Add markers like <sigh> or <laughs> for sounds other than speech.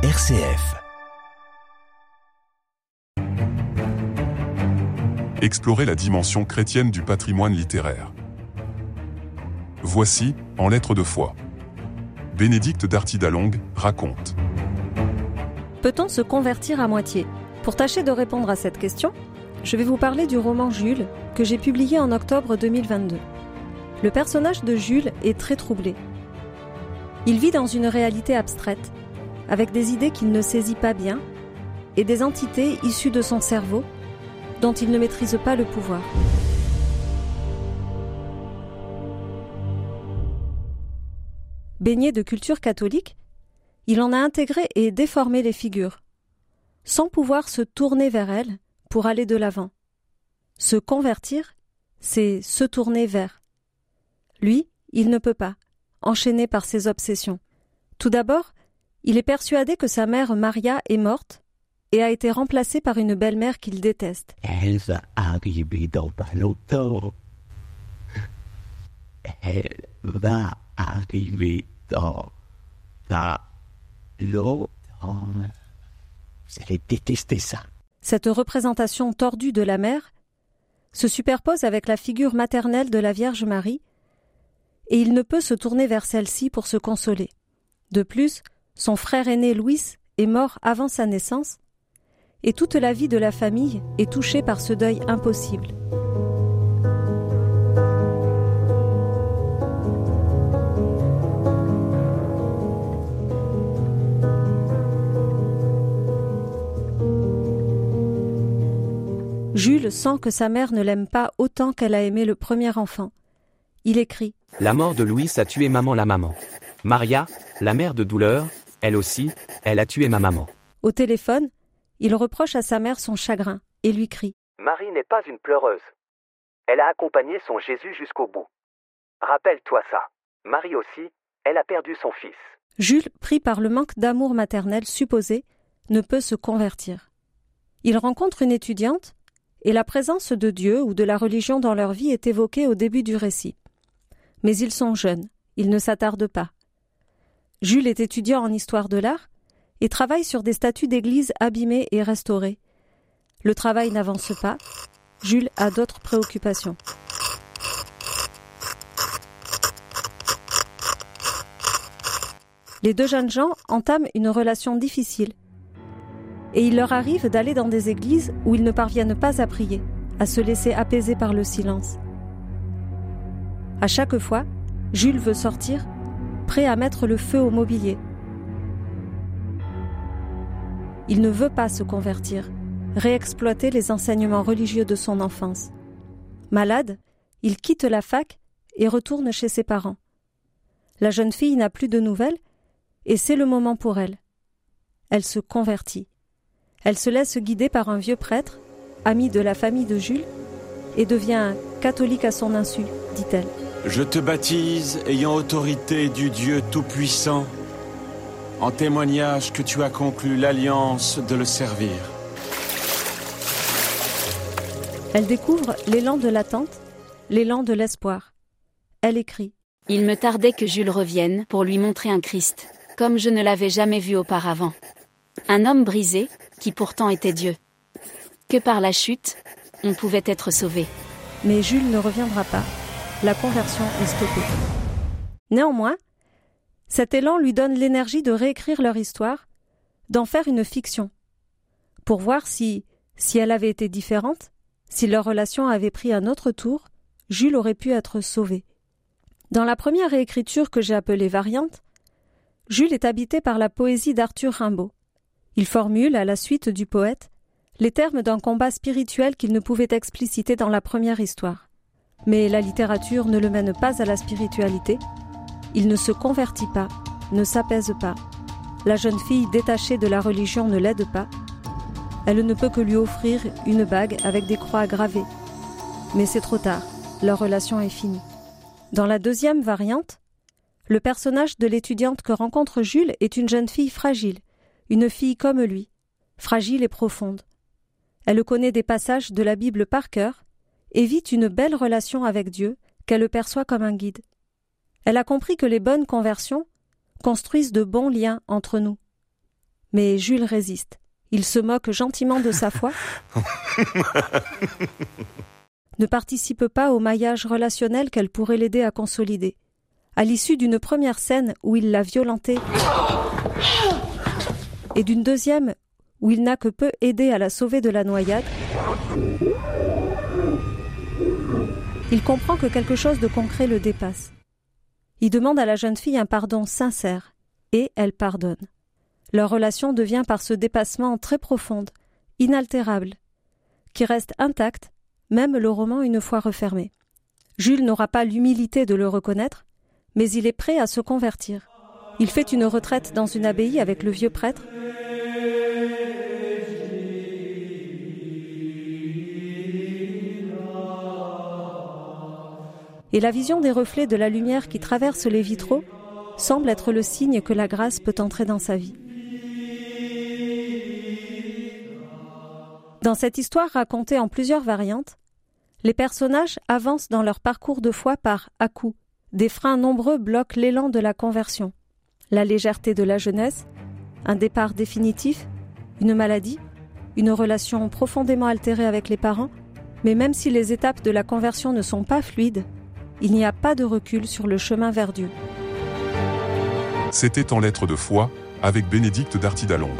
RCF. Explorer la dimension chrétienne du patrimoine littéraire. Voici, en lettres de foi. Bénédicte d'Artidalong raconte. Peut-on se convertir à moitié? Pour tâcher de répondre à cette question, je vais vous parler du roman Jules que j'ai publié en octobre 2022. Le personnage de Jules est très troublé. Il vit dans une réalité abstraite, avec des idées qu'il ne saisit pas bien et des entités issues de son cerveau dont il ne maîtrise pas le pouvoir. Baigné de culture catholique, il en a intégré et déformé les figures, sans pouvoir se tourner vers elles pour aller de l'avant. Se convertir, c'est se tourner vers. Lui, il ne peut pas, enchaîné par ses obsessions. Tout d'abord, il est persuadé que sa mère Maria est morte et a été remplacée par une belle-mère qu'il déteste. Elle va arriver dans pas longtemps. Elle va arriver dans pas longtemps. Vous allez détester ça. Cette représentation tordue de la mère se superpose avec la figure maternelle de la Vierge Marie, et il ne peut se tourner vers celle-ci pour se consoler. De plus, son frère aîné Louis est mort avant sa naissance, et toute la vie de la famille est touchée par ce deuil impossible. Jules sent que sa mère ne l'aime pas autant qu'elle a aimé le premier enfant. Il écrit La mort de Louis a tué maman la maman. Maria, la mère de douleur, elle aussi, elle a tué ma maman. Au téléphone, il reproche à sa mère son chagrin et lui crie Marie n'est pas une pleureuse. Elle a accompagné son Jésus jusqu'au bout. Rappelle-toi ça. Marie aussi, elle a perdu son fils. Jules, pris par le manque d'amour maternel supposé, ne peut se convertir. Il rencontre une étudiante et la présence de Dieu ou de la religion dans leur vie est évoquée au début du récit. Mais ils sont jeunes, ils ne s'attardent pas. Jules est étudiant en histoire de l'art et travaille sur des statues d'églises abîmées et restaurées. Le travail n'avance pas, Jules a d'autres préoccupations. Les deux jeunes gens entament une relation difficile et il leur arrive d'aller dans des églises où ils ne parviennent pas à prier, à se laisser apaiser par le silence. À chaque fois, Jules veut sortir, à mettre le feu au mobilier. Il ne veut pas se convertir, réexploiter les enseignements religieux de son enfance. Malade, il quitte la fac et retourne chez ses parents. La jeune fille n'a plus de nouvelles et c'est le moment pour elle. Elle se convertit. Elle se laisse guider par un vieux prêtre, ami de la famille de Jules, et devient catholique à son insu, dit-elle. Je te baptise ayant autorité du Dieu Tout-Puissant, en témoignage que tu as conclu l'alliance de le servir. Elle découvre l'élan de l'attente, l'élan de l'espoir. Elle écrit Il me tardait que Jules revienne pour lui montrer un Christ, comme je ne l'avais jamais vu auparavant. Un homme brisé, qui pourtant était Dieu. Que par la chute, on pouvait être sauvé. Mais Jules ne reviendra pas. La conversion est stoppée. Néanmoins, cet élan lui donne l'énergie de réécrire leur histoire, d'en faire une fiction, pour voir si, si elle avait été différente, si leur relation avait pris un autre tour, Jules aurait pu être sauvé. Dans la première réécriture que j'ai appelée variante, Jules est habité par la poésie d'Arthur Rimbaud. Il formule, à la suite du poète, les termes d'un combat spirituel qu'il ne pouvait expliciter dans la première histoire. Mais la littérature ne le mène pas à la spiritualité. Il ne se convertit pas, ne s'apaise pas. La jeune fille détachée de la religion ne l'aide pas. Elle ne peut que lui offrir une bague avec des croix gravées. Mais c'est trop tard, leur relation est finie. Dans la deuxième variante, le personnage de l'étudiante que rencontre Jules est une jeune fille fragile, une fille comme lui, fragile et profonde. Elle connaît des passages de la Bible par cœur et vit une belle relation avec Dieu qu'elle perçoit comme un guide. Elle a compris que les bonnes conversions construisent de bons liens entre nous. Mais Jules résiste. Il se moque gentiment de sa foi, <laughs> ne participe pas au maillage relationnel qu'elle pourrait l'aider à consolider. À l'issue d'une première scène où il l'a violentée et d'une deuxième où il n'a que peu aidé à la sauver de la noyade, il comprend que quelque chose de concret le dépasse. Il demande à la jeune fille un pardon sincère, et elle pardonne. Leur relation devient par ce dépassement très profonde, inaltérable, qui reste intacte, même le roman une fois refermé. Jules n'aura pas l'humilité de le reconnaître, mais il est prêt à se convertir. Il fait une retraite dans une abbaye avec le vieux prêtre. Et la vision des reflets de la lumière qui traverse les vitraux semble être le signe que la grâce peut entrer dans sa vie. Dans cette histoire racontée en plusieurs variantes, les personnages avancent dans leur parcours de foi par à-coups. Des freins nombreux bloquent l'élan de la conversion. La légèreté de la jeunesse, un départ définitif, une maladie, une relation profondément altérée avec les parents, mais même si les étapes de la conversion ne sont pas fluides, il n'y a pas de recul sur le chemin vers Dieu. C'était en lettres de foi, avec Bénédicte d'Artidalongue.